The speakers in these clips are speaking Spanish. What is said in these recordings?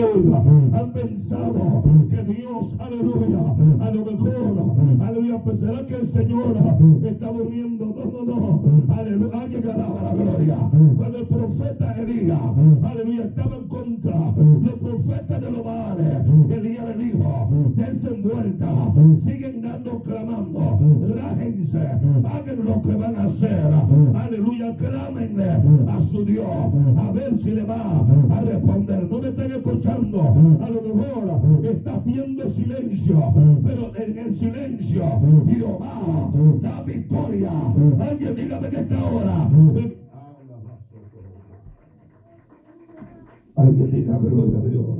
han pensado que Dios, aleluya, a lo mejor, aleluya, pues será que el Señor está durmiendo. No, no, no, aleluya, alguien que alaba la gloria. Cuando el profeta Elías, aleluya, estaba en contra, los profetas de los males, Elías le dijo, dense vuelta, siguen dando, clamando, rájense, hagan lo que van a hacer, aleluya, clámenle a su Dios, a ver si le va a responder. No me están escuchando a lo mejor está viendo silencio, pero en el silencio Jehová da victoria. Alguien dígame que está ahora. Alguien diga gloria a Dios.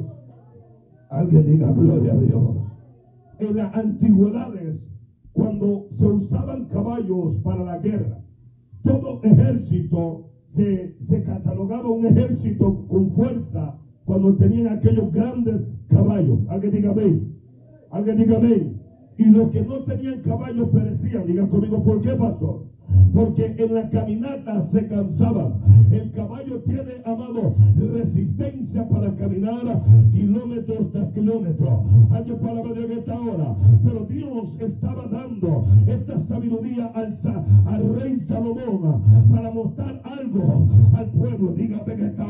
Alguien diga gloria a Dios. En las antigüedades, cuando se usaban caballos para la guerra, todo ejército se, se catalogaba un ejército con fuerza cuando tenían aquellos grandes caballos. Alguien diga amén. Alguien diga amén. Y los que no tenían caballos perecían. Digan conmigo, ¿por qué, pastor? porque en la caminata se cansaban. El caballo tiene, amado, resistencia para caminar kilómetros tras kilómetros. Hay ver en esta hora. Pero Dios estaba dando esta sabiduría al, al rey Salomón para mostrar algo al pueblo. Dígame en esta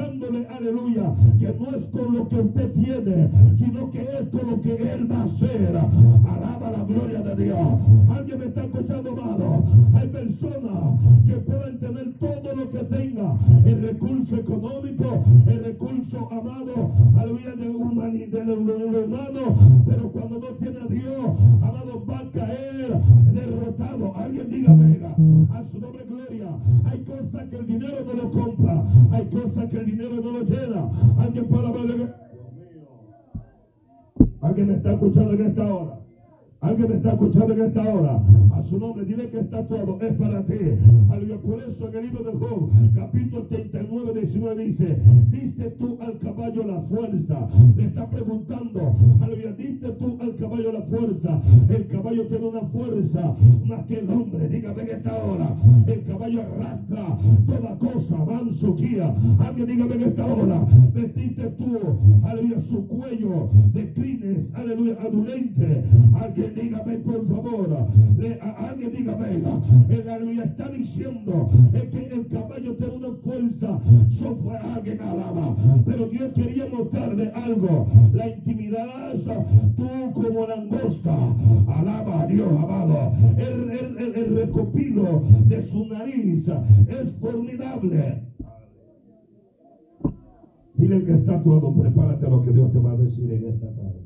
hora. Mostrándole, aleluya, que no es con lo que usted tiene, sino que es con lo que Él va a hacer. Alaba la gloria de Dios. Alguien me está escuchando, más hay personas que pueden tener todo lo que tenga, el recurso económico, el recurso amado, aleluya, de, humanidad, humano, pero cuando no tiene a Dios, amado, va a caer derrotado. Alguien diga, venga, a su nombre gloria. Hay cosas que el dinero no lo compra, hay cosas que Alguien me está escuchando en esta hora. Alguien me está escuchando en esta hora. A su nombre, dile que está todo. Es para ti. Aleluya. Por eso en el libro de Job, capítulo 39, 19 dice: Diste tú al caballo la fuerza. Le está preguntando. Aleluya. Diste tú al caballo la fuerza. El caballo tiene una fuerza más que el hombre. Dígame en esta hora. El caballo arrastra toda cosa. su guía. Alguien dígame en esta hora. Vestiste tú. Aleluya. Su cuello de crines. Aleluya. Adulente. Alguien dígame por favor. alguien dígame. El aleluya está diciendo es que el caballo tiene una fuerza. fue alguien alaba. Pero Dios quería mostrarle algo. La intimidad, tú como langosta. Alaba a Dios, amado. El, el, el recopilo de su nariz es formidable. Dile que está todo, prepárate a lo que Dios te va a decir en esta tarde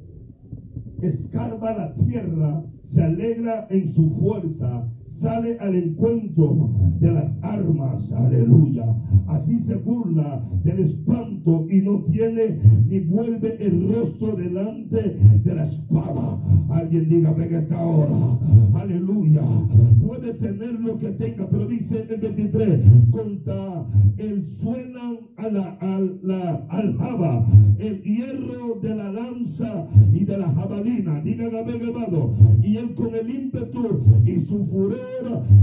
escarba la tierra, se alegra en su fuerza, sale al encuentro de las armas, aleluya. Así se burla del espanto y no tiene ni vuelve el rostro delante de la espada. Alguien diga, venga esta hora, aleluya. Puede tener lo que tenga, pero dice el 23, contra el suenan a la, a la aljaba, el hierro de la lanza y de la jabalina. Digan, amado, y él con el ímpetu y su furor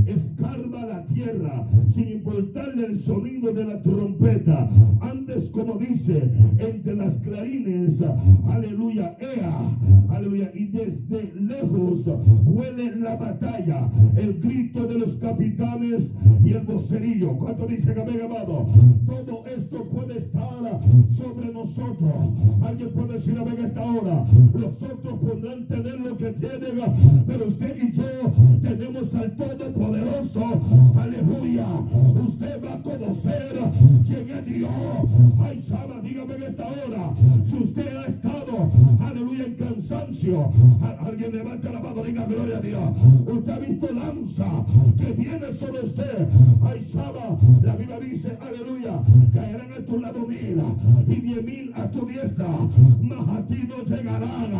escarba la tierra sin importarle el sonido de la trompeta. Antes, como dice, entre las clarines, aleluya, ea, aleluya, y desde lejos huele la batalla, el grito de los capitanes y el vocerillo. ¿Cuánto dice que amado? Todo esto puede estar sobre nosotros. Alguien puede decir a esta hora, los otros podrán tener lo que tienen, pero usted y yo tenemos al Todopoderoso. Aleluya. Usted va a conocer quién es Dios. Ay, Saba, dígame en esta hora. Si usted ha estado, aleluya, en cansancio. Alguien levanta la mano, diga gloria a Dios. Usted ha visto lanza que viene sobre usted. Ay, Saba, la Biblia dice, aleluya, caerán a tu lado mil y diez mil a tu diestra. Mas a ti no llegarán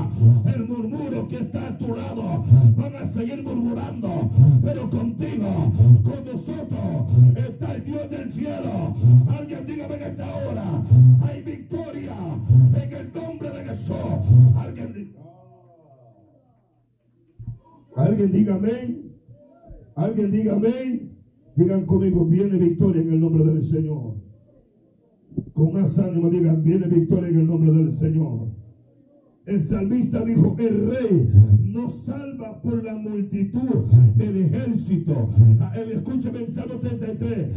que está a tu lado. Van a seguir murmurando pero contigo, con nosotros está el Dios del cielo. Alguien dígame en esta hora, hay victoria en el nombre de Jesús. Alguien, alguien diga. Alguien diga. Digan conmigo, viene victoria en el nombre del Señor. Con más ánimo digan, viene victoria en el nombre del Señor. El salmista dijo, el rey no salva por la multitud del ejército. Ah, Escúchame en Salmo 33,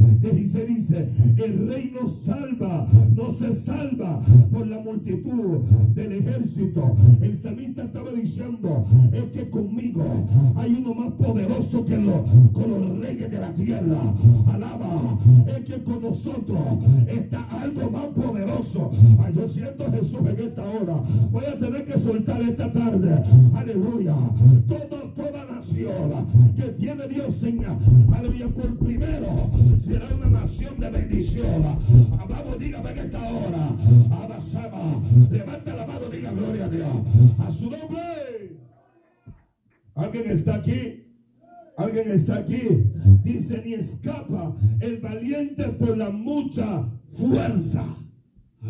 dice, el rey no salva, no se salva por la multitud del ejército. El salmista estaba diciendo, es que conmigo hay uno más poderoso que los, con los reyes de la tierra. Alaba, es que con nosotros está algo más poderoso. Ay, yo siento Jesús en esta hora. Voy a tener que soltar esta tarde. Aleluya. Toda, toda nación que tiene Dios en aleluya por primero será una nación de bendición. Vamos, dígame en esta hora. Abasama. Levanta la mano, diga gloria a Dios. A su nombre. ¿Alguien está aquí? Alguien está aquí. Dice, ni escapa el valiente por la mucha fuerza.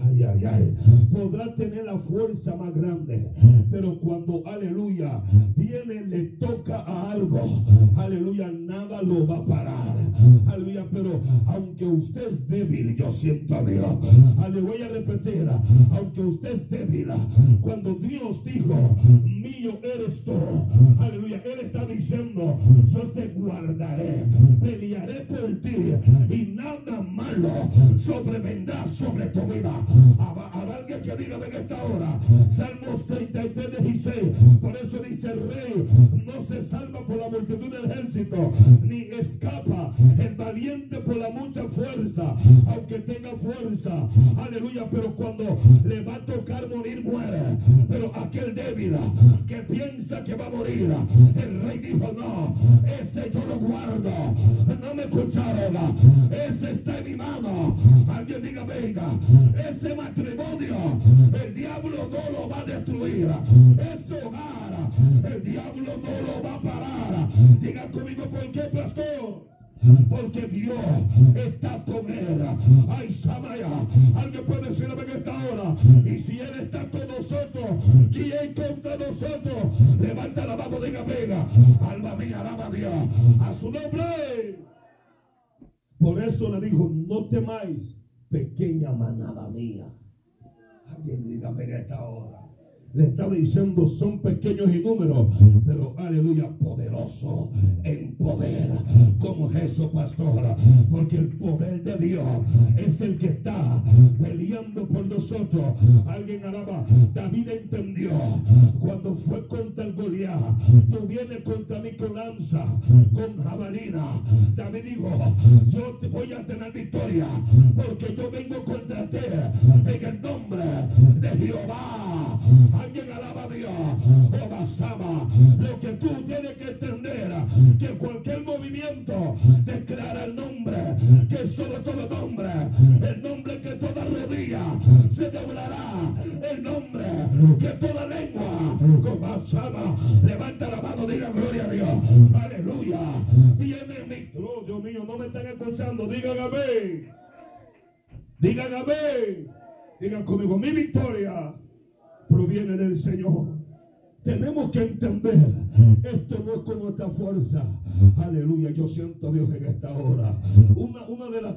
Ay, ay, ay. Podrá tener la fuerza más grande. Pero cuando, aleluya, viene, le toca a algo. Aleluya, nada lo va a parar. Aleluya, pero aunque usted es débil, yo siento a Dios. Ale, voy a repetir. Aunque usted es débil, cuando Dios dijo, mío eres tú. Aleluya, Él está diciendo, yo te guardaré, pelearé por ti y nada malo sobrevendrá sobre tu vida. Habrá alguien que diga en esta hora, Salmos 33, 16. Por eso dice el rey, no se salva por la multitud del ejército, ni escapa el valiente por la mucha fuerza, aunque tenga fuerza. Aleluya, pero cuando le va a tocar morir, muere. Pero aquel débil que piensa que va a morir, el rey dijo, no, ese yo lo guardo. No me escucharon, ese está en mi mano. Alguien diga, venga, ese matrimonio, el diablo no lo va a destruir. Ese hogar, el diablo no lo va a parar. Diga conmigo, ¿por qué, pastor? Porque Dios está con él. Ay, Samaya. Alguien puede decirme en esta hora. Y si Él está con nosotros, ¿quién contra nosotros? Levanta la mano, diga, venga. Alma mía, alaba a Dios. A su nombre. Por eso le dijo, no temáis, pequeña manada mía. Alguien diga, venga esta hora. Le está diciendo, son pequeños en número, pero aleluya, poderoso en poder. Como eso, pastora. Porque el poder de Dios es el que está peleando por nosotros. Alguien alaba. David entendió cuando fue contra el Goliat. Tú vienes contra mí con lanza, con jabalina. David dijo, yo voy a tener victoria. Porque yo vengo contra ti en el nombre de Jehová. Alguien alaba a Dios. Oh, Basama, lo que tú tienes que entender, que cualquier movimiento declara el nombre, que sobre todo nombre, el nombre que toda rodilla se doblará, el nombre que toda lengua, con Basama, levanta la mano, diga gloria a Dios. Aleluya. Viene mi, oh, Dios mío, no me están escuchando, digan amén. Digan amén. Digan conmigo, mi victoria proviene del Señor. Tenemos que entender, esto no es con nuestra fuerza. Aleluya, yo siento a Dios en esta hora. Una, una de las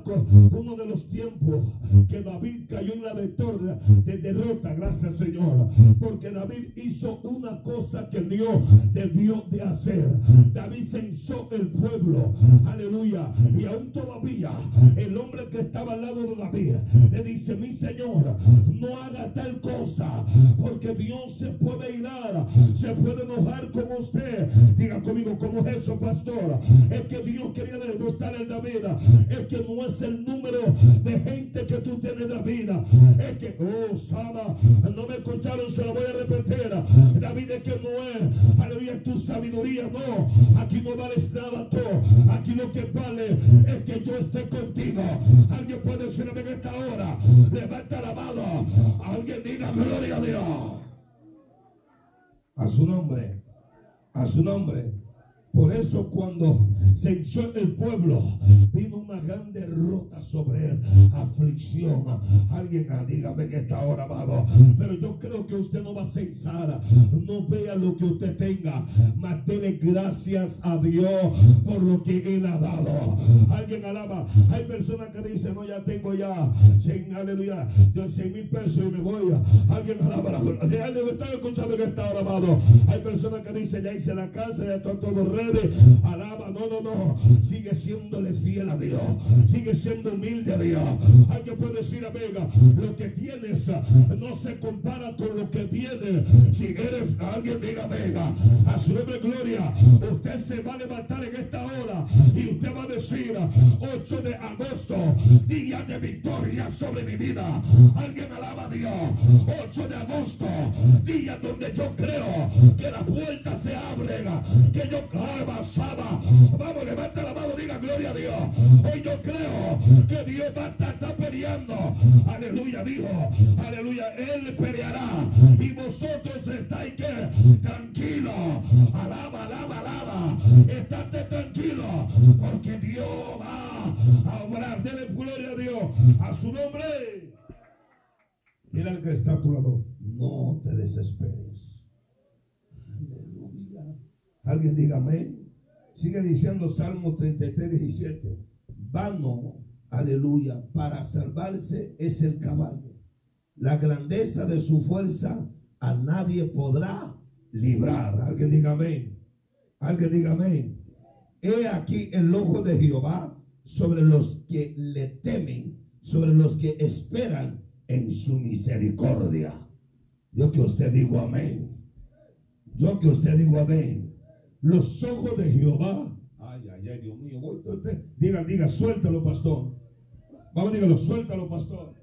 uno de los tiempos que David cayó en la victoria de derrota, gracias Señor. Porque David hizo una cosa que Dios debió de hacer. David censó el pueblo. Aleluya. Y aún todavía el hombre que estaba al lado de David le dice, mi Señor, no haga tal cosa, porque Dios se puede irar, se puede enojar con usted. Diga conmigo, ¿cómo es eso, pastor? Es que Dios quería demostrar en la vida. Es que no es el número de gente que tú tienes en la vida. Es que, oh, Sama, no me escucharon, se lo voy a repetir. David es que no es, aleluya, tu sabiduría, no. Aquí no vales nada tú. Aquí lo que vale es que yo esté contigo. Alguien puede decirme en esta hora, levanta la mano. Alguien diga gloria a Dios. A su nombre, a su nombre. Por eso cuando se hinchó el pueblo, vino una gran derrota sobre él, aflicción. Alguien ah, dígame que está ahora, amado. Pero yo creo que usted no va a censar, no vea lo que usted tenga, mas dele gracias a Dios por lo que él ha dado. Alguien alaba. Hay personas que dicen, no, ya tengo ya, 100, aleluya, yo 100 mil pesos y me voy. Alguien alaba. Está escuchando que está ahora, amado. Hay personas que dicen, ya hice la casa, ya está todo ready. Alaba, no, no, no. Sigue siéndole fiel a Dios. Sigue siendo humilde a Dios. Alguien puede decir, amiga, lo que tienes no se compara con que viene. Si eres alguien, diga, amiga, a su nombre gloria, usted se va a levantar en esta hora y usted va a decir, 8 de agosto, día de victoria sobre mi vida. Alguien alaba a Dios. 8 de agosto, día donde yo creo que las puertas se abren, que yo basaba. Vamos, levanta la mano, diga gloria a Dios. Hoy yo creo que Dios va a estar peleando. Aleluya, dijo. Aleluya, Él peleará. Y vosotros estáis que tranquilo. Alaba, alaba, alaba. Estate tranquilo. Porque Dios va a obrar. Dele gloria a Dios. A su nombre. Mira el que está a tu lado. No te desesperes. Aleluya. Alguien diga amén. Sigue diciendo Salmo 33, 17. Vano, aleluya, para salvarse es el caballo. La grandeza de su fuerza a nadie podrá librar. Alguien diga amén. Alguien diga amén. He aquí el ojo de Jehová sobre los que le temen, sobre los que esperan en su misericordia. Yo que usted digo amén. Yo que usted digo amén. Los ojos de Jehová. Ay, ay, ay, Dios mío. Diga, diga, suéltalo, pastor. Vamos, dígalo, suéltalo, pastor.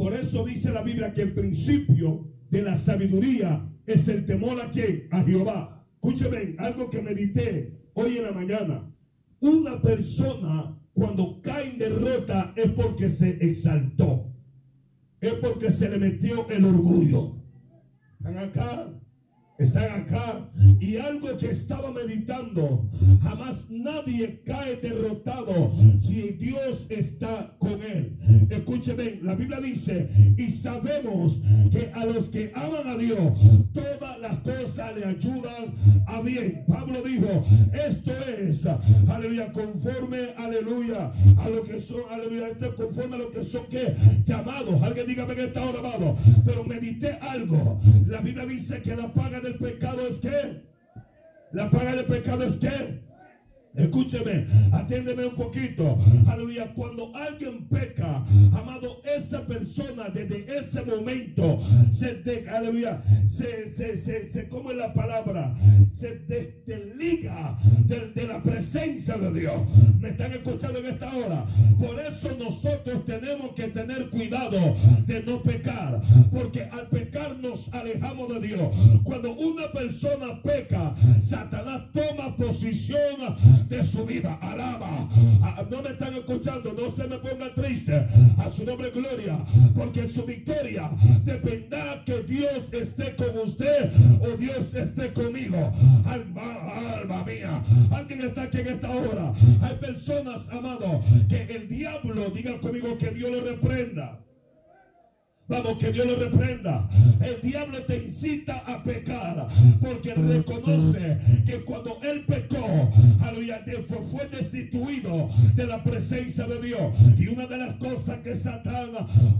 Por eso dice la Biblia que el principio de la sabiduría es el temor a quién? A Jehová. Escúcheme, algo que medité hoy en la mañana. Una persona cuando cae en derrota es porque se exaltó es porque se le metió el orgullo. ¿Están acá? Están acá y algo que estaba meditando, jamás nadie cae derrotado si Dios está con él. Escúcheme, la Biblia dice, y sabemos que a los que aman a Dios, todas las cosas le ayudan a bien. Pablo dijo, esto es, aleluya, conforme, aleluya, a lo que son, aleluya, esto conforme a lo que son que llamados. Alguien dígame que está ahora, amado. Pero medité algo. La Biblia dice que la paga de el pecado es que la paga del pecado es que Escúcheme, atiéndeme un poquito. Aleluya. Cuando alguien peca, amado, esa persona desde ese momento se, de, aleluya, se, se, se, se come la palabra, se desliga de, de, la presencia de Dios. ¿Me están escuchando en esta hora? Por eso nosotros tenemos que tener cuidado de no pecar, porque al pecar nos alejamos de Dios. Cuando una persona peca, Satanás toma posición de su vida. Alaba. Ah, no me están escuchando. No se me ponga triste. A su nombre gloria. Porque su victoria dependerá que Dios esté con usted o Dios esté conmigo. Alma, alma mía. Alguien está aquí en esta hora. Hay personas, amado, que el diablo, diga conmigo que Dios lo reprenda. Vamos, que Dios lo reprenda. El diablo te incita a pecar porque reconoce que cuando él pecó, aleluya, fue destituido de la presencia de Dios. Y una de las cosas que Satán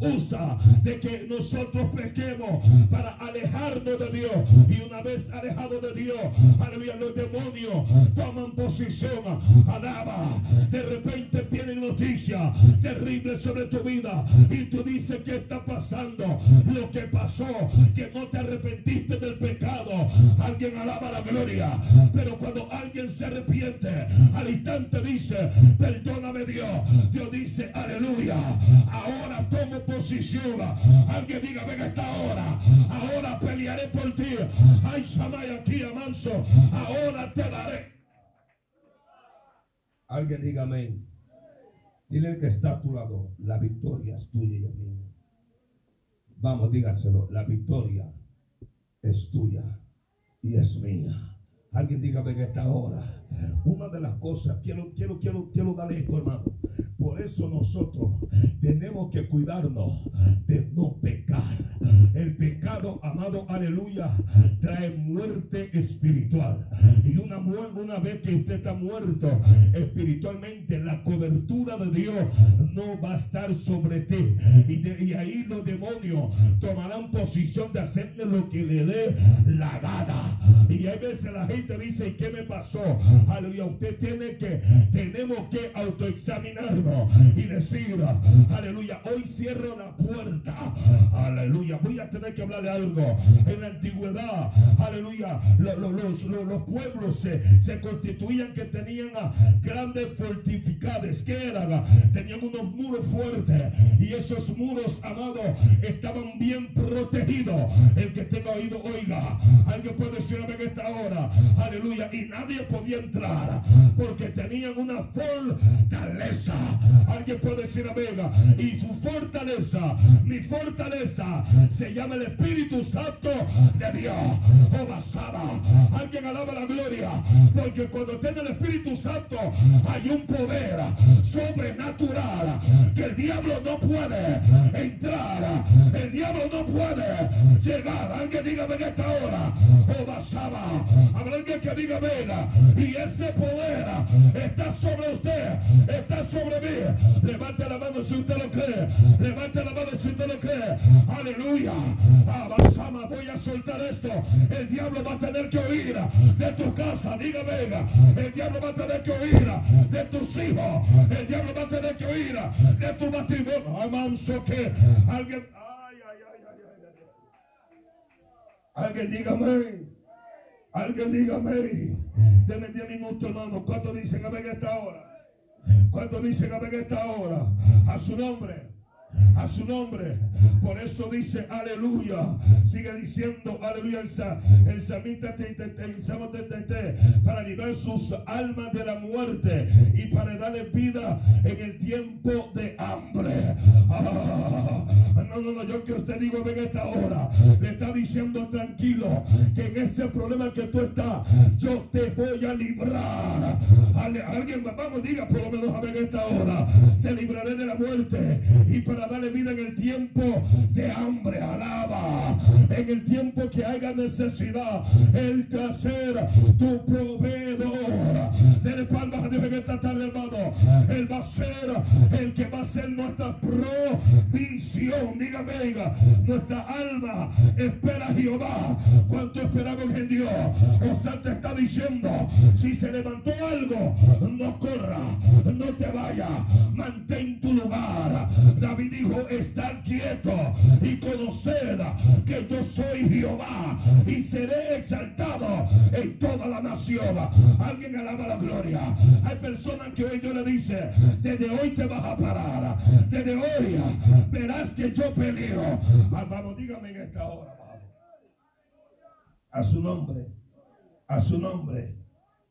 usa de que nosotros pequemos para alejarnos de Dios. Y una vez alejado de Dios, aleluya, los demonios toman posición. Alaba. De repente vienen noticias terribles sobre tu vida. Y tú dices, ¿qué está pasando? Lo que pasó, que no te arrepentiste del pecado. Alguien alaba la gloria. Pero cuando alguien se arrepiente, al instante dice, perdóname Dios. Dios dice, aleluya. Ahora tomo posición. Alguien diga, venga esta hora. Ahora pelearé por ti. Ay, Samay aquí, amanso. Ahora te daré. Alguien diga amén. Dile que está a tu lado, la victoria es tuya y mía. Vamos, dígaselo, la victoria es tuya y es mía. Alguien dígame en esta hora. Una de las cosas, quiero, quiero, quiero, quiero darle esto, hermano. Por eso nosotros tenemos que cuidarnos de no pecar. El pecado, amado, aleluya, trae muerte espiritual. Y una, una vez que usted está muerto espiritualmente, la cobertura de Dios no va a estar sobre ti. Y, y ahí los demonios tomarán posición de hacerle lo que le dé la gana. Y hay veces la gente dice, ¿qué me pasó? Aleluya, usted tiene que, tenemos que autoexaminarnos y decir, aleluya, hoy cierro la puerta. Aleluya, voy a tener que hablar de algo. En la antigüedad, aleluya, los, los, pueblos se, se, constituían que tenían grandes fortificadas. que eran? Tenían unos muros fuertes y esos muros, amados, estaban bien protegidos. El que tenga oído, oiga. Alguien puede decir en esta hora, aleluya, y nadie podía entrar porque tenían una fortaleza. Alguien puede decir amén. Y su fortaleza, mi fortaleza, se llama el Espíritu Santo de Dios. Oh, basada. Alguien alaba la gloria. Porque cuando tiene el Espíritu Santo hay un poder sobrenatural que el diablo no puede entrar. El diablo no puede llegar. Alguien dígame en esta hora. Oh, basada. Habrá alguien que diga venga. Y ese poder está sobre usted. Está sobre mí. Levante la mano si usted lo cree. Levante la mano si usted lo cree. Aleluya. Abasama, voy a soltar esto. El diablo va a tener que oír de tu casa. Venga. El diablo va a tener que oír de tus hijos. El diablo va a tener que oír de tu matrimonio. Amanso que alguien. Ay, ay, ay, ay. Alguien dígame. Alguien dígame. Deme 10 minutos, hermano. ¿Cuánto dicen a ver esta hora? Cuando dicen a ver esta hora, a su nombre a su nombre. Por eso dice aleluya. Sigue diciendo aleluya el, samita para liberar sus almas de la muerte y para darle vida en el tiempo de hambre. Ah, no, no, no, yo que usted digo en esta hora, le está diciendo tranquilo que en ese problema que tú estás, yo te voy a librar. alguien, vamos, diga por lo menos a ver esta hora, te libraré de la muerte y para darle vida en el tiempo de hambre, alaba. En el tiempo que haya necesidad, el que ser tu proveedor. Dele palmas a Dios en esta tarde, hermano. Él va a ser el que va a ser nuestra provisión. Diga, venga, nuestra alma espera a Jehová. ¿Cuánto esperamos en Dios? O sea, te está diciendo, si se levantó algo, no corra, no te vayas, mantén tu lugar. David dijo, estar quieto y conocer que yo soy Jehová y seré exaltado en toda la nación. Alguien alaba la gloria. Hay personas que hoy yo le dice, desde hoy te vas a parar. Desde hoy verás que yo peleo. Vamos, dígame en esta hora. A su nombre, a su nombre.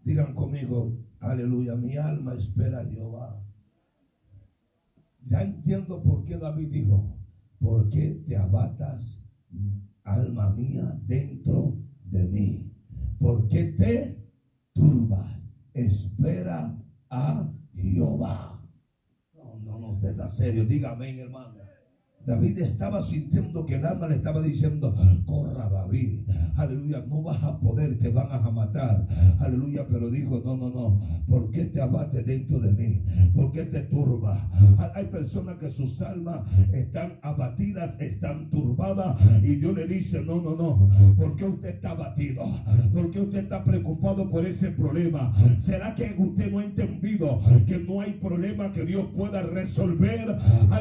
Digan conmigo, aleluya, mi alma espera a Jehová. Ya entiendo por qué David dijo, ¿por qué te abatas, alma mía, dentro de mí? ¿Por qué te turbas? Espera a Jehová. No, no, no, usted está serio, dígame, hermano. David estaba sintiendo que el alma le estaba diciendo, corra David, aleluya, no vas a poder, te van a matar, aleluya, pero dijo, no, no, no, ¿por qué te abates dentro de mí? ¿Por qué te turba? Hay personas que sus almas están abatidas, están turbadas, y Dios le dice, no, no, no, ¿por qué usted está abatido? ¿Por qué usted está preocupado por ese problema? ¿Será que usted no ha entendido que no hay problema que Dios pueda resolver?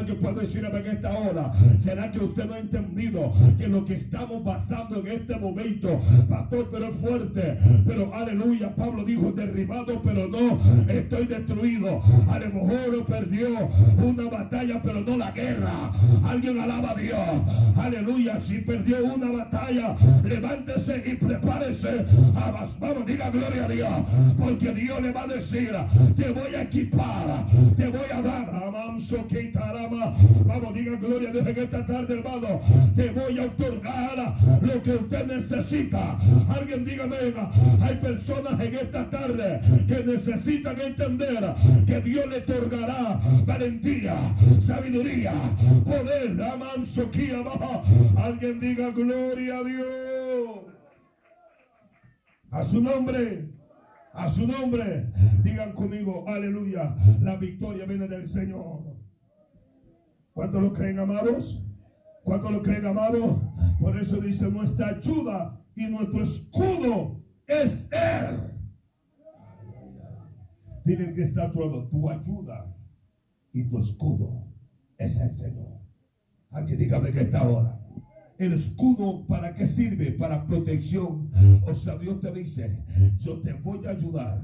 Alguien puede decir en esta hora, ¿Será que usted no ha entendido que lo que estamos pasando en este momento, pastor, pero es fuerte, pero aleluya, Pablo dijo derribado, pero no estoy destruido. A lo mejor perdió una batalla, pero no la guerra. Alguien alaba a Dios. Aleluya, si perdió una batalla, levántese y prepárese. Vamos, diga gloria a Dios, porque Dios le va a decir, te voy a equipar, te voy a dar. Vamos, diga gloria a Dios en esta tarde, hermano. Te voy a otorgar lo que usted necesita. Alguien dígame, hay personas en esta tarde que necesitan entender que Dios le otorgará valentía, sabiduría, poder, mansoquía baja. Alguien diga gloria a Dios. A su nombre. A su nombre. Digan conmigo, aleluya. La victoria viene del Señor. ¿Cuántos lo creen, amados? ¿Cuántos lo creen, amados? Por eso dice nuestra ayuda y nuestro escudo es Él. Dile que está todo. Tu ayuda y tu escudo es el Señor. Alguien dígame que está ahora. El escudo, ¿para qué sirve? Para protección. O sea, Dios te dice, yo te voy a ayudar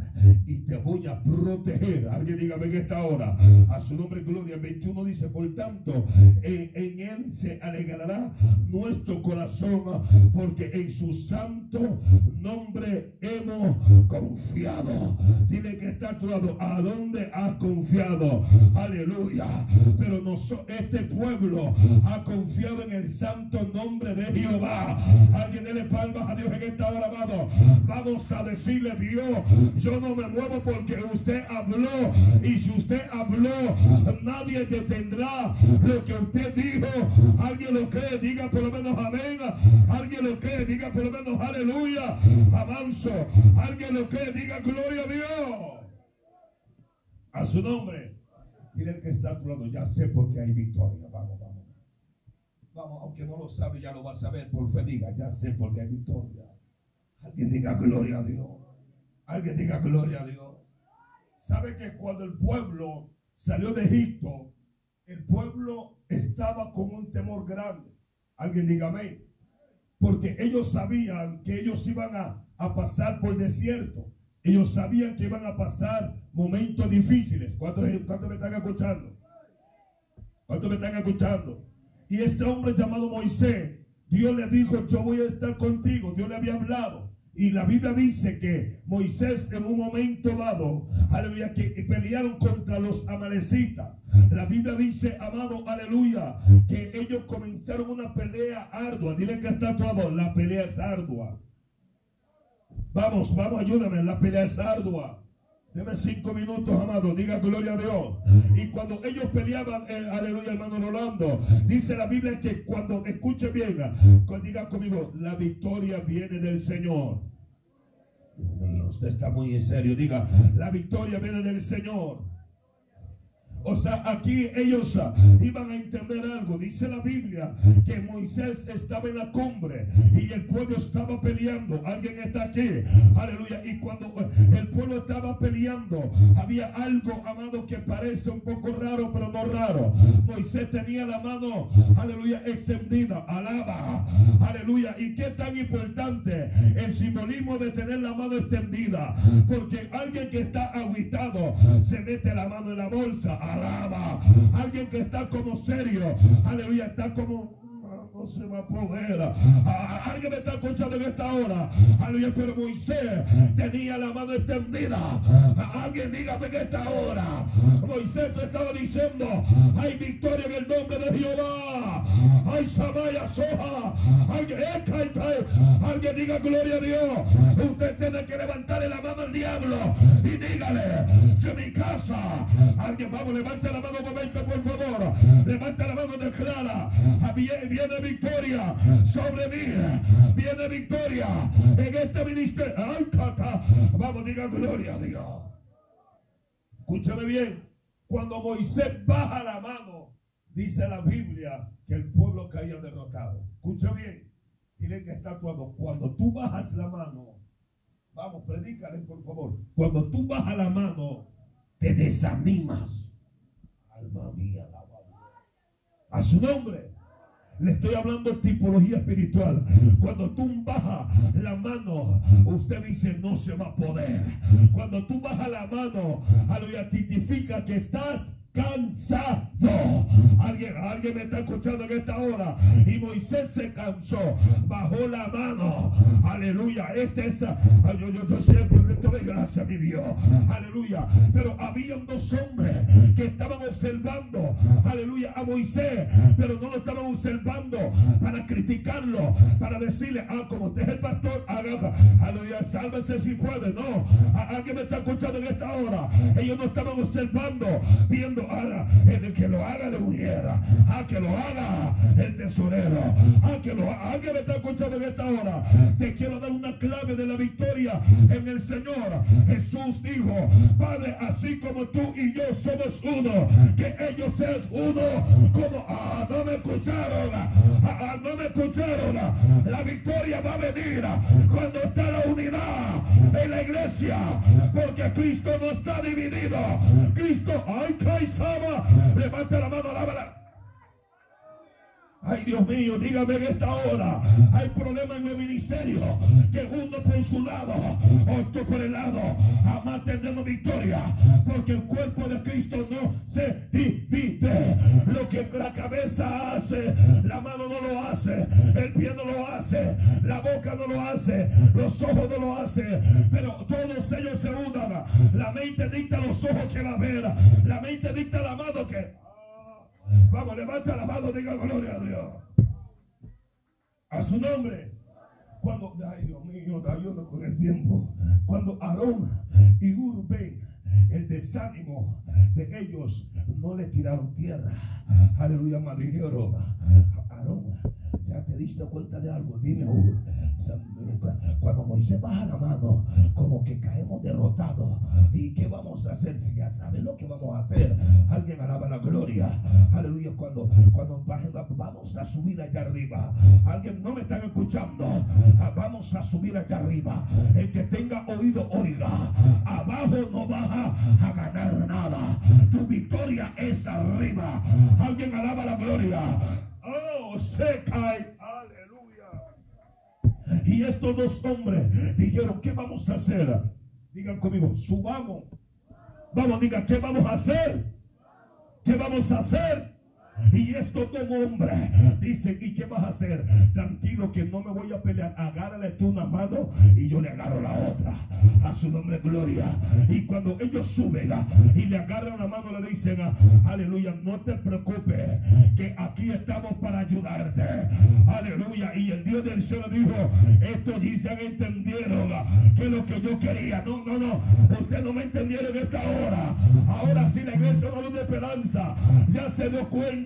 y te voy a proteger. Alguien dígame en esta hora. A su nombre, gloria. 21 dice, por tanto, en, en Él se alegrará nuestro corazón, porque en su santo nombre hemos confiado. Dile que está a tu lado. ¿A dónde has confiado? Aleluya. Pero nosotros, este pueblo ha confiado en el santo nombre nombre de Jehová. Alguien dele palmas a Dios en esta hora, amado. Vamos a decirle, Dios, yo no me muevo porque usted habló. Y si usted habló, nadie detendrá lo que usted dijo. Alguien lo cree, diga por lo menos amén. Alguien lo cree, diga por lo menos aleluya. Avanzo. Alguien lo cree, diga gloria a Dios. A su nombre. Dile que está a ya sé por qué hay victoria. Vamos, vamos. Aunque no lo sabe, ya lo va a saber. Por fe diga, ya sé porque hay victoria. Alguien diga gloria a Dios. Alguien diga gloria a Dios. ¿Sabe que cuando el pueblo salió de Egipto, el pueblo estaba con un temor grande? Alguien diga amén. Porque ellos sabían que ellos iban a, a pasar por desierto. Ellos sabían que iban a pasar momentos difíciles. ¿Cuántos, cuántos me están escuchando? ¿Cuántos me están escuchando? Y este hombre llamado Moisés, Dios le dijo, yo voy a estar contigo. Dios le había hablado. Y la Biblia dice que Moisés en un momento dado, aleluya, que pelearon contra los amalecitas. La Biblia dice, amado, aleluya, que ellos comenzaron una pelea ardua. Dile que está todo, la pelea es ardua. Vamos, vamos, ayúdame, la pelea es ardua. Deme cinco minutos, amado. Diga gloria a Dios. Y cuando ellos peleaban, eh, aleluya, hermano Rolando, dice la Biblia que cuando escuche bien, diga conmigo, la victoria viene del Señor. Dios mío, usted está muy en serio. Diga, la victoria viene del Señor. O sea, aquí ellos ah, iban a entender algo. Dice la Biblia que Moisés estaba en la cumbre y el pueblo estaba peleando. Alguien está aquí. Aleluya. Y cuando eh, el pueblo estaba peleando, había algo, amado, que parece un poco raro, pero no raro. Moisés tenía la mano, aleluya, extendida. Alaba. Aleluya. ¿Y qué tan importante el simbolismo de tener la mano extendida? Porque alguien que está aguitado se mete la mano en la bolsa alaba. Alguien que está como serio, aleluya, está como no se va a poder. alguien me está escuchando en esta hora. Aleluya, pero Moisés tenía la mano extendida. alguien dígame en esta hora. Moisés estaba diciendo, hay victoria en el nombre de Jehová. Hay Samaya Soja. Alguien, alguien diga gloria a Dios. Usted tiene que levantarle la mano al diablo y dígale, yo mi casa. Alguien, vamos, levante la mano un momento, por favor. Levante la mano, declara. Viene, viene victoria sobre mí. Viene victoria en este ministerio. Vamos, diga gloria a Dios. Escúchame bien. Cuando Moisés baja la mano, dice la Biblia que el pueblo caía derrotado. Escucha bien. Tiene que estar cuando, cuando tú bajas la mano. Vamos, predícale por favor. Cuando tú bajas la mano, te desanimas. Alma mía, la a su nombre. Le estoy hablando tipología espiritual. Cuando tú bajas la mano, usted dice no se va a poder. Cuando tú bajas la mano, aleluya, tipifica que estás cansado. Alguien, alguien me está escuchando en esta hora. Y Moisés se cansó, bajó la mano. Aleluya. Este es, yo, yo, yo siempre te doy gracias, mi Dios. Aleluya. Pero había dos hombres que estaban observando, aleluya, a Moisés, pero no lo estaban observando para criticarlo, para decirle, ah, como usted es el pastor, aleluya, sálvese si puede. No, alguien me está escuchando en esta hora. Ellos no estaban observando, viendo, haga, el que lo haga le huyera, a que lo haga el tesorero, a que lo haga. Alguien me está escuchando en esta hora. Te quiero dar una clave de la victoria en el Señor. Jesús dijo, Padre, así como tú y yo somos uno, que ellos sean uno, como, no me escucharon, no me escucharon. La victoria va a venir cuando está la unidad en la iglesia, porque Cristo no está dividido. Cristo, ay, Kaisama, levanta la mano, lávala. Ay, Dios mío, dígame en esta hora. Hay problemas en el ministerio. Que uno por su lado, otro por el lado. Jamás tendremos victoria. Porque el cuerpo de Cristo no se divide. Lo que la cabeza hace, la mano no lo hace. El pie no lo hace. La boca no lo hace. Los ojos no lo hacen. Pero todos ellos se unan. La mente dicta los ojos que va a ver. La mente dicta la mano que Vamos, levanta la mano, diga gloria a Dios. A su nombre. Cuando, ay Dios mío, ayuda con el tiempo. Cuando Aarón y Ur el desánimo de ellos, no le tiraron tierra. Aleluya, madre Aarón, ya te diste cuenta de algo. Dime, Ur. Cuando Moisés baja la mano, como que caemos derrotados. ¿Y qué vamos a hacer? Si ya saben lo que vamos a hacer. Alguien alaba la gloria. Aleluya. Cuando, cuando vamos a subir allá arriba. Alguien no me están escuchando. Ah, vamos a subir allá arriba. El que tenga oído, oiga. Abajo no baja a ganar nada. Tu victoria es arriba. Alguien alaba la gloria. Se cae. Y estos dos hombres dijeron, ¿qué vamos a hacer? Digan conmigo, subamos. Vamos, digan, ¿qué vamos a hacer? ¿Qué vamos a hacer? Y esto como hombre dice, ¿y qué vas a hacer? Tranquilo que no me voy a pelear. Agárrale tú una mano y yo le agarro la otra. A su nombre gloria. Y cuando ellos suben y le agarran la mano, le dicen, aleluya, no te preocupes, que aquí estamos para ayudarte. Aleluya. Y el Dios del cielo dijo, estos dicen entendieron que lo que yo quería. No, no, no. Ustedes no me entendieron esta hora. Ahora sí la iglesia no de esperanza ya se dio cuenta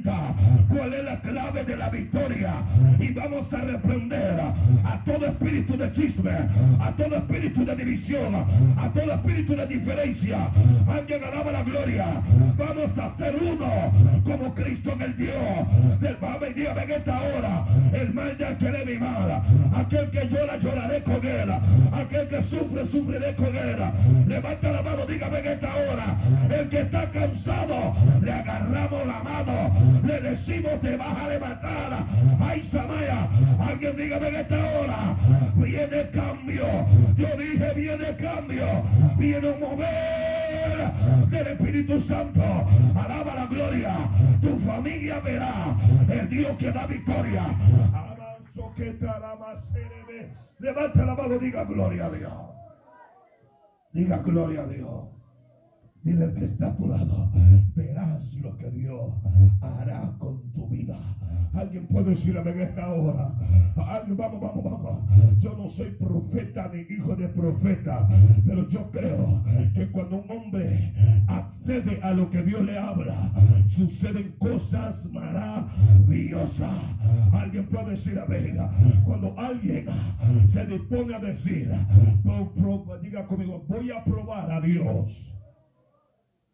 cuál es la clave de la victoria. Y vamos a reprender a todo espíritu de chisme, a todo espíritu de división, a todo espíritu de diferencia. Alguien alaba la gloria. Vamos a ser uno como Cristo en el Dios. Del va a venir en esta hora. El mal de aquel mi mal. Aquel que llora, lloraré con él. Aquel que sufre, sufriré con él. Levanta la mano, dígame en esta hora. El que está cansado, le agarramos la mano le decimos te vas a levantar. Ay, Samaya, alguien dígame en esta hora, viene cambio. Yo dije, viene cambio, viene un mover del Espíritu Santo. Alaba la gloria. Tu familia verá el Dios que da victoria. Avanzo que te Levanta la mano, diga gloria a Dios. Diga gloria a Dios. Dile al que está a tu lado, verás lo que Dios hará con tu vida. Alguien puede decirle en esta hora. Alguien, vamos, vamos, vamos. Yo no soy profeta ni hijo de profeta, pero yo creo que cuando un hombre accede a lo que Dios le habla, suceden cosas maravillosas. Alguien puede decir, a ver, cuando alguien se dispone a decir, diga conmigo, voy a probar a Dios.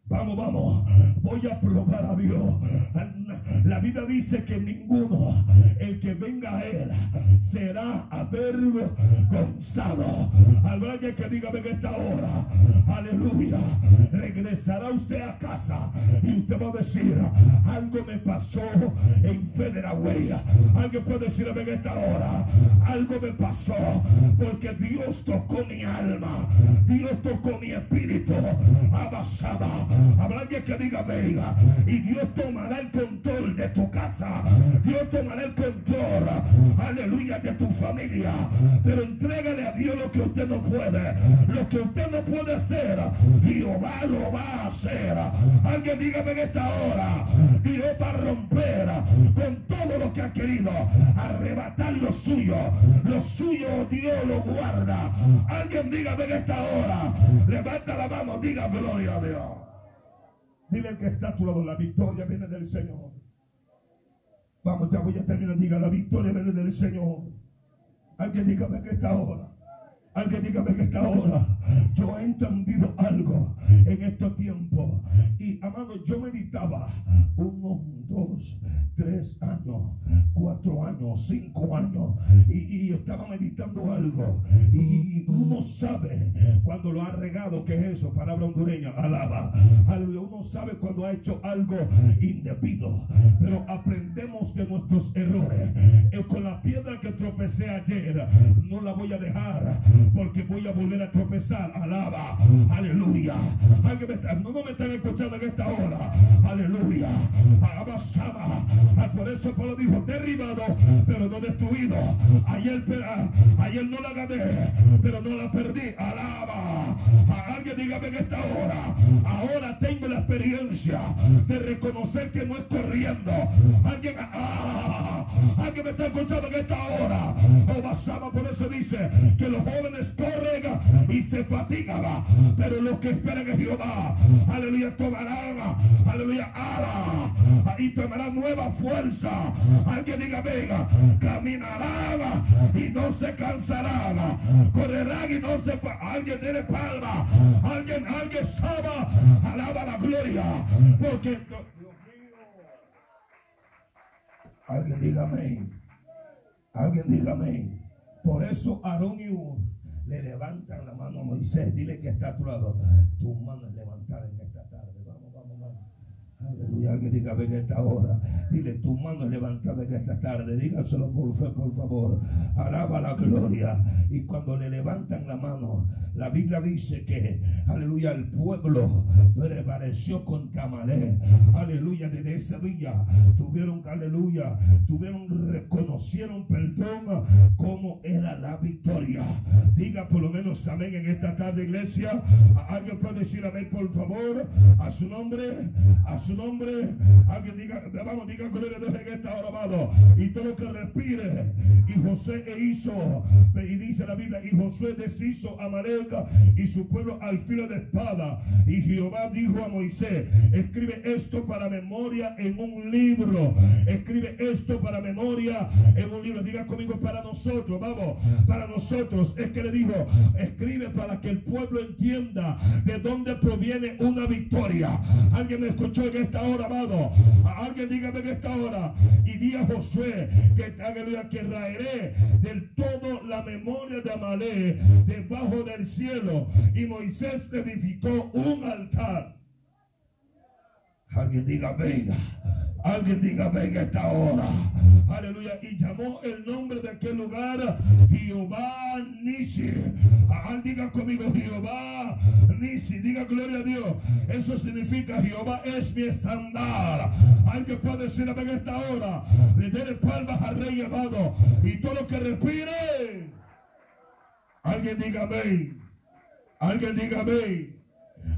Vamos, vamos. Voy a probar a Dios. La Biblia dice que ninguno, el que venga a Él, será avergonzado. Alguien que diga en esta hora, aleluya, regresará usted a casa y usted va a decir, algo me pasó en Federal Way. Alguien puede decir en esta hora, algo me pasó porque Dios tocó mi alma, Dios tocó mi espíritu, abasaba Habrá alguien que diga, venga. Y Dios tomará el control de tu casa. Dios tomará el control, aleluya, de tu familia. Pero entrégale a Dios lo que usted no puede. Lo que usted no puede hacer, Jehová lo va a hacer. Alguien dígame en esta hora, Dios va a romper con todo lo que ha querido, arrebatar lo suyo. Lo suyo Dios lo guarda. Alguien dígame en esta hora, levanta la mano, diga gloria a Dios. Dile que está a tu lado, la victoria viene del Señor. Vamos, ya voy a terminar. Diga, la victoria viene del Señor. Alguien dígame que esta hora. Alguien dígame que esta hora. Yo he entendido algo en estos tiempos. Y amado, yo meditaba uno, dos, tres años, cuatro años, cinco años. Y, estaba meditando algo. Y uno sabe cuando lo ha regado, que es eso? Palabra hondureña, alaba. Uno sabe cuando ha hecho algo indebido. Pero aprendemos de nuestros errores. Con la piedra que tropecé ayer, no la voy a dejar porque voy a volver a tropezar. Alaba, aleluya. no, me están escuchando en esta hora. Aleluya. Abasaba. Ah, por eso Pablo dijo, derribado, pero no destruido. Ayer, ayer no la gané, pero no la perdí. Alaba. Dígame en esta hora. Ahora tengo la experiencia de reconocer que no es corriendo. Alguien, ah, alguien me está escuchando en esta hora. Obasama por eso dice que los jóvenes corren y se fatigan. Pero los que esperan en Jehová, aleluya, tomarán, aleluya, ala y tomarán nueva fuerza. Alguien diga, venga, caminarán y no se cansarán. Correrán y no se... Alguien tiene palma. Alguien, alguien sabe, alaba la gloria. Porque... Alguien diga amén. Alguien diga amén. Por eso Aarón y Ur le levantan la mano a Moisés. Dile que está a tu lado. Tu mano es levantada en esta tarde. Vamos, vamos, vamos. Aleluya. Alguien diga, ven esta hora. Dile, tu mano levantada en esta tarde. Dígaselo por fe, por favor. Alaba la gloria. Y cuando le levantan la mano, la Biblia dice que, aleluya, el pueblo prevaleció contra Malé. Aleluya, desde ese día tuvieron, aleluya, tuvieron, reconocieron, perdón, como era la victoria. Diga por lo menos amén en esta tarde, iglesia. Alguien puede decir amén, por favor, a su nombre, a su nombre. Alguien diga, vamos, diga gloria a Dios en esta hora, amado. Y todo lo que respire. Y José e hizo, y dice la Biblia, y José deshizo a Maleka y su pueblo al filo de espada. Y Jehová dijo a Moisés, escribe esto para memoria en un libro. Escribe esto para memoria en un libro. Diga conmigo para nosotros, vamos, para nosotros. Es que le dijo, escribe para que el pueblo entienda de dónde proviene una victoria. Alguien me escuchó en esta hora, amado. Alguien dígame en esta hora. Y di a Josué que, que raeré del todo la memoria de Amalé debajo del cielo. Y Moisés edificó un altar. Alguien diga, venga. Alguien diga, venga esta hora. Aleluya. Y llamó el nombre de aquel lugar Jehová Nisi. Alguien diga conmigo, Jehová Nisi. Diga gloria a Dios. Eso significa Jehová es mi estándar. Alguien puede decir, venga esta hora. Le den palmas al rey amado. Y todo lo que respire. Alguien diga amén. Alguien diga amén.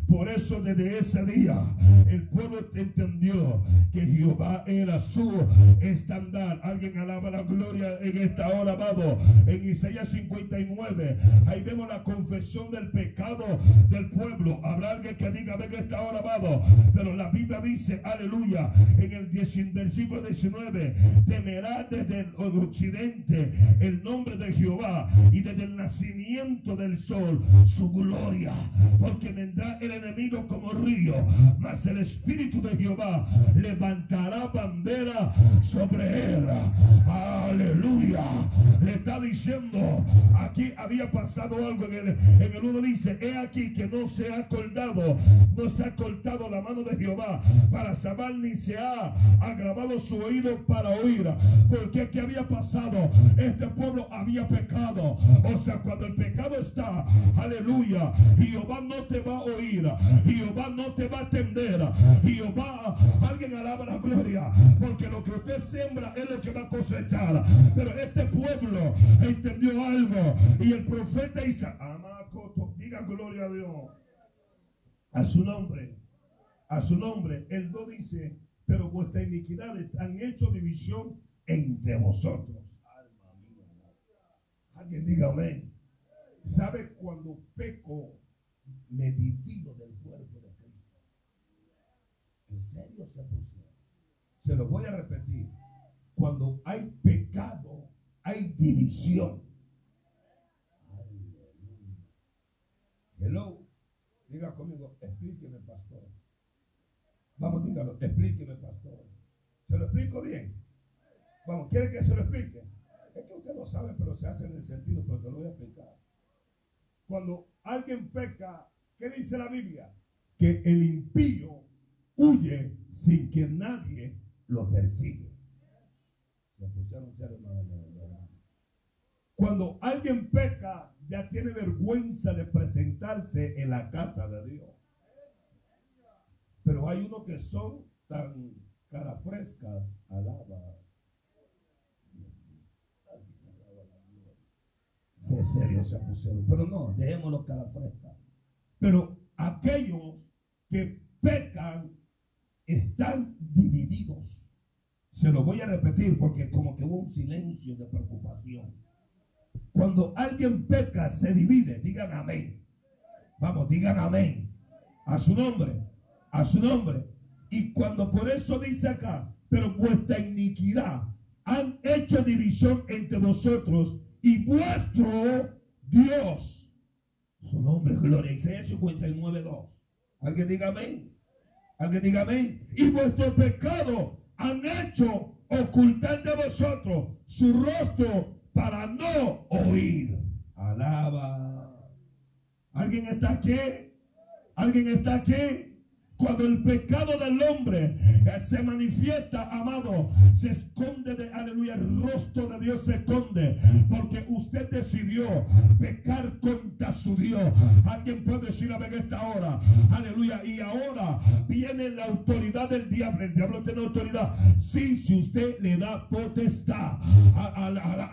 Por eso desde ese día el pueblo entendió que Jehová era su estándar. Alguien alaba la gloria en esta hora, amado. En Isaías 59, ahí vemos la confesión del pecado del pueblo. Habrá alguien que diga, ven esta hora, amado. Pero la Biblia dice, aleluya, en el versículo 19, temerá desde el occidente el nombre de Jehová y desde el nacimiento del sol su gloria. Porque vendrá el enemigo como río, mas el Espíritu de Jehová levantará bandera sobre él. Aleluya. Le está diciendo, aquí había pasado algo en el, en el uno dice, he aquí que no se ha colgado, no se ha cortado la mano de Jehová para saber ni se ha agravado su oído para oír. Porque aquí había pasado, este pueblo había pecado. O sea, cuando el pecado está, aleluya, Jehová no te va a oír Jehová no te va a atender. Jehová, alguien alaba la gloria, porque lo que usted siembra es lo que va a cosechar. Pero este pueblo entendió algo y el profeta Isa, Amacoto, diga gloria a Dios. A su nombre, a su nombre, el do dice, pero vuestras iniquidades han hecho división entre vosotros. Alguien diga amén. ¿Sabe cuando peco me divido del cuerpo de Cristo? ¿En serio se pusieron? Se lo voy a repetir. Cuando hay pecado, hay división. Hello. Diga conmigo, explíqueme, pastor. Vamos, dígalo, explíqueme, pastor. ¿Se lo explico bien? Vamos, ¿quiere que se lo explique? Es que usted lo sabe, pero se hace en el sentido, pero te lo voy a explicar. Cuando alguien peca, ¿qué dice la Biblia? Que el impío huye sin que nadie lo persigue. Cuando alguien peca, ya tiene vergüenza de presentarse en la casa de Dios. Pero hay unos que son tan cara frescas, alaba. Sé serio se pusieron. Pero no, dejémoslo cara fresca. Pero aquellos que pecan están divididos. Se lo voy a repetir porque como que hubo un silencio de preocupación. Cuando alguien peca, se divide. Digan amén. Vamos, digan amén. A su nombre. A su nombre. Y cuando por eso dice acá, pero vuestra iniquidad han hecho división entre vosotros y vuestro Dios. Su nombre es gloria. Isaías 59, 2. Alguien diga amén. Alguien diga amén. Y vuestro pecado han hecho ocultar de vosotros su rostro para no oír. Alaba. ¿Alguien está aquí? ¿Alguien está aquí? Cuando el pecado del hombre eh, se manifiesta, amado, se esconde de, aleluya, el rostro de Dios se esconde. Porque usted decidió pecar contra su Dios. Alguien puede decir a ver esta hora, aleluya. Y ahora viene la autoridad del diablo. El diablo tiene autoridad. Sí, si usted le da potestad.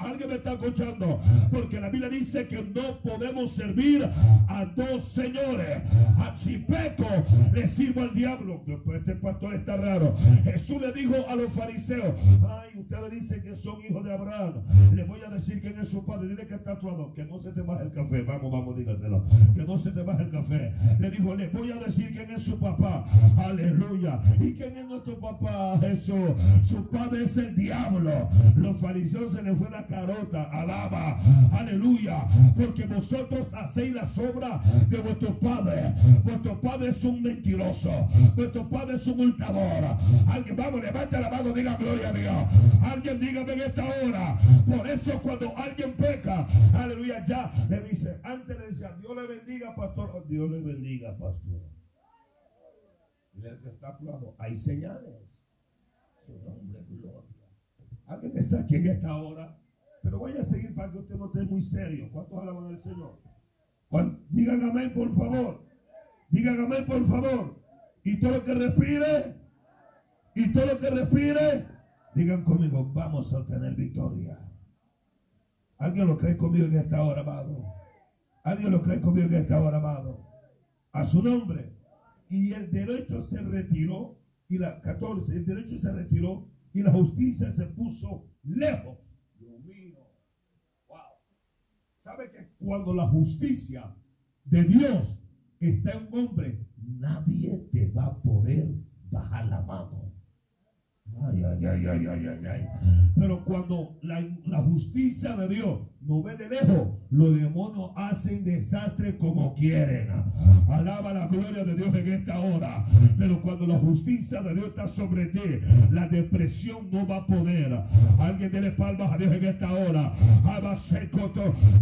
alguien me está escuchando. Porque la Biblia dice que no podemos servir a dos señores. A Chipeco le sirve al diablo. Este pastor está raro. Jesús le dijo a los fariseos, ay, ustedes dicen que son hijos de Abraham. Le voy a decir quién es su padre. Dile que está actuado, que no se te baje el café. Vamos, vamos, dígaselo. Que no se te baje el café. Le dijo, le voy a decir quién es su papá. Aleluya. ¿Y quién es nuestro papá? Jesús. Su padre es el diablo. Los fariseos se les fue la carota. Alaba. Aleluya. Porque vosotros hacéis las obras de vuestro padre. Vuestro padre es un mentiroso. Nuestro Padre es un multador. Alguien, vamos, levante la mano, diga gloria a Dios. Alguien dígame en esta hora. Por eso cuando alguien peca, aleluya, ya le dice, antes le decía, Dios le bendiga, pastor. Oh, Dios le bendiga, pastor. Y el está hablando, hay señales. Su nombre. Alguien está aquí en esta hora. Pero voy a seguir para que usted no esté muy serio. ¿Cuántos alaban al Señor? Digan amén, por favor. Digan amén, por favor. Y todo lo que respire, y todo lo que respire, digan conmigo, vamos a obtener victoria. ¿Alguien lo cree conmigo en esta hora, amado? ¿Alguien lo cree conmigo en esta hora, amado? A su nombre. Y el derecho se retiró, y la 14, el derecho se retiró, y la justicia se puso lejos. Dios mío. Wow. ¿Sabe que cuando la justicia de Dios está un hombre, nadie te va a poder bajar la mano. Ay, ay, ay, ay, ay, ay, Pero cuando la, la justicia de Dios no ve de lejos, los demonios hacen desastre como quieren. Alaba la gloria de Dios en esta hora. Pero cuando la justicia de Dios está sobre ti, la depresión no va a poder. Alguien dele palmas a Dios en esta hora.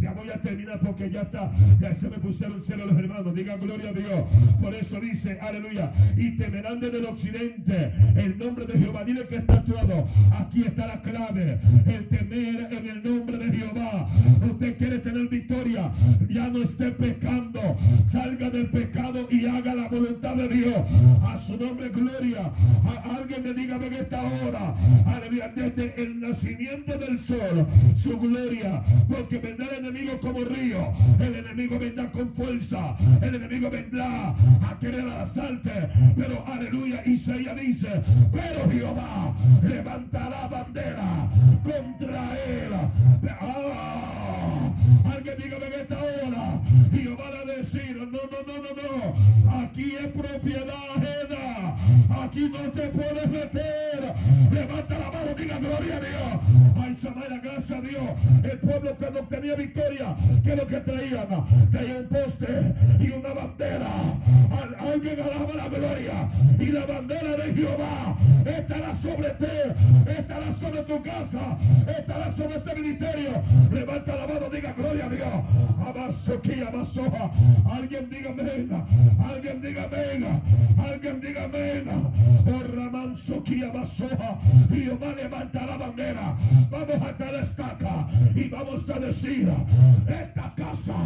Ya voy a terminar porque ya está. Ya se me pusieron cero los hermanos. Digan gloria a Dios. Por eso dice, aleluya. Y temerán desde el occidente el nombre de Jehová. Dile que está a tu lado. Aquí está la clave. El temer en el nombre de Jehová. Usted quiere tener victoria. Ya no esté pecando. Salga del pecado y haga la voluntad de Dios. A su nombre, gloria. Alguien me diga en esta hora. Aleluya. Desde el nacimiento del sol, su gloria. Porque vendrá el enemigo como río. El enemigo vendrá con fuerza. El enemigo vendrá a querer asaltar. Pero aleluya. Isaías dice: Pero Jehová levantará bandera contra él. Ah, alguien dígame en esta hora. Jehová va a decir: No, no, no, no, no. Aquí es propiedad ajena. Aquí no te puedes meter. Levanta la mano, diga gloria a Dios. Ay, Samaya, gracias a Dios. El pueblo que no tenía victoria, ¿qué es lo que traían? Traían un poste y una bandera. Al- Alguien alaba la gloria. Y la bandera de Jehová estará sobre ti, estará sobre tu casa, estará sobre este ministerio. Levanta la mano, diga gloria a Dios. Abaso aquí, abaso. Alguien diga venga, alguien diga venga, alguien diga venga. Oh Ramanso aquí, abaso. Jehová levanta la bandera. Vamos a estar estaca y vamos a decir: Esta casa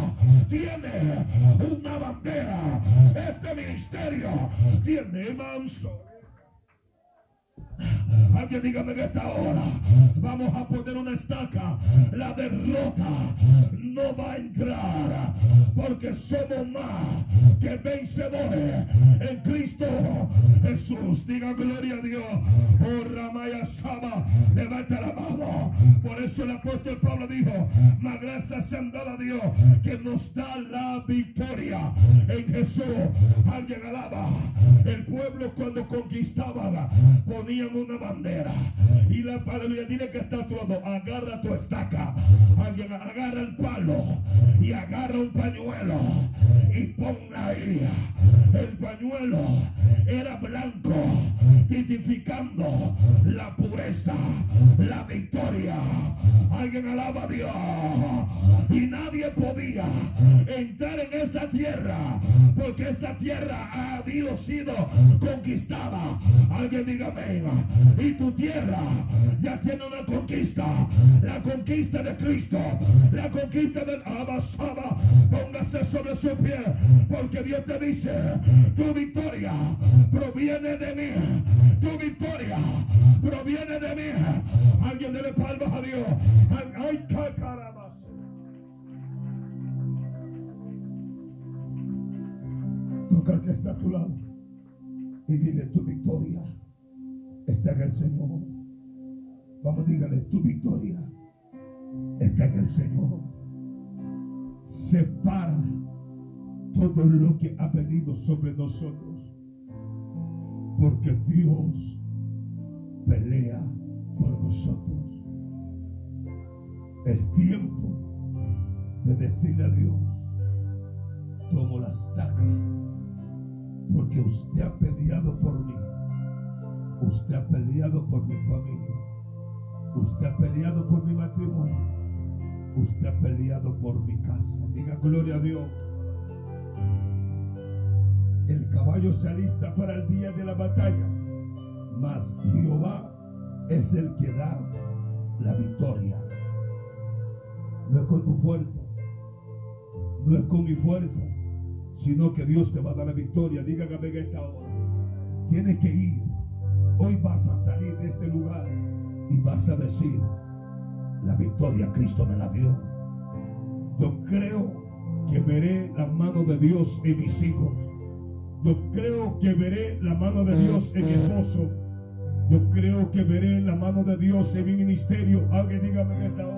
tiene una bandera. Este ministerio tiene manso. Alguien dígame en esta hora, vamos a poner una estaca. La derrota no va a entrar porque somos más que vencedores en Cristo Jesús. Diga gloria a Dios. Oh Ramaya Saba, levanta la mano. Por eso el apóstol Pablo dijo, más gracias sean dadas a Dios que nos da la victoria en Jesús. Alguien alaba. El pueblo cuando conquistaba una bandera. Y la aleluya, dile que está a tu lado. Agarra tu estaca. Alguien agarra el palo y agarra un pañuelo y ponla ahí. El pañuelo era blanco, tipificando la pureza, la victoria. Alguien alaba a Dios. Y nadie podía entrar en esa tierra porque esa tierra ha habido sido conquistada. Alguien diga amén. Y tu tierra ya tiene una conquista. La conquista de Cristo. La conquista del Abasaba. Póngase sobre su pie. Porque Dios te dice, tu victoria proviene de mí. Tu victoria proviene de mí. Alguien debe palmas a Dios. Ay, ay, ca- caramba. Toca al que está a tu lado y dile tu victoria está en el Señor. Vamos, dígale tu victoria está en el Señor. Separa todo lo que ha venido sobre nosotros. Porque Dios pelea por nosotros. Es tiempo de decirle a Dios, tomo la estaca, porque usted ha peleado por mí. Usted ha peleado por mi familia. Usted ha peleado por mi matrimonio. Usted ha peleado por mi casa. Diga gloria a Dios. El caballo se alista para el día de la batalla. Mas Jehová es el que da la victoria. No es con tus fuerzas. No es con mis fuerzas. Sino que Dios te va a dar la victoria. Dígame en esta hora. Tienes que ir. Hoy vas a salir de este lugar y vas a decir, la victoria Cristo me la dio. Yo creo que veré la mano de Dios en mis hijos. Yo creo que veré la mano de Dios en mi esposo. Yo creo que veré la mano de Dios en mi ministerio. Alguien dígame en esta hora.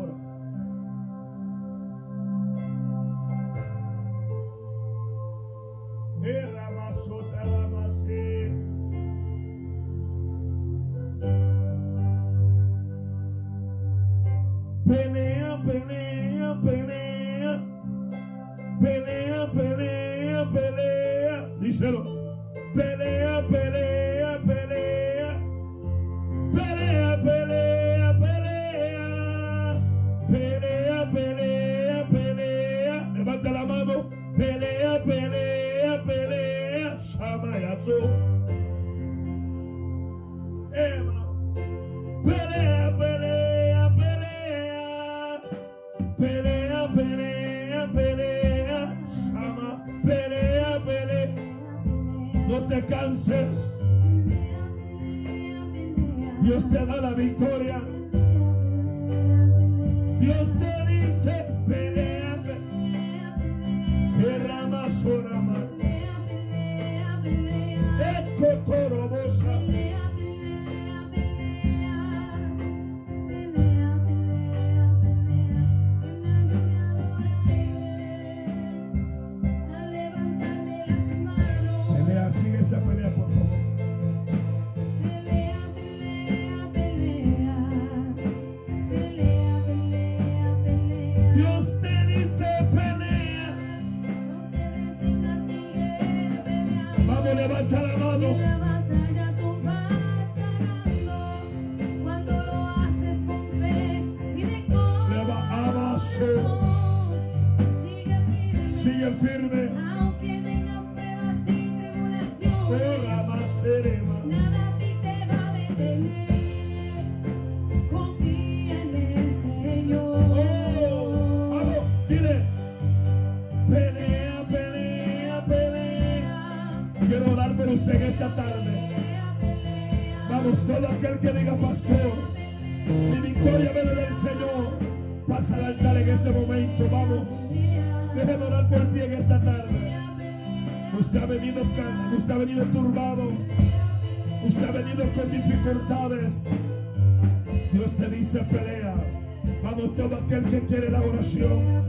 usted ha venido turbado, usted ha venido con dificultades. Dios te dice pelea. Vamos todo aquel que quiere la oración.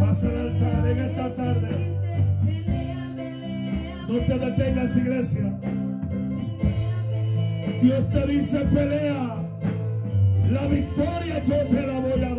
Pasa al altar en esta tarde. No te detengas, iglesia. Dios te dice pelea. La victoria yo te la voy a dar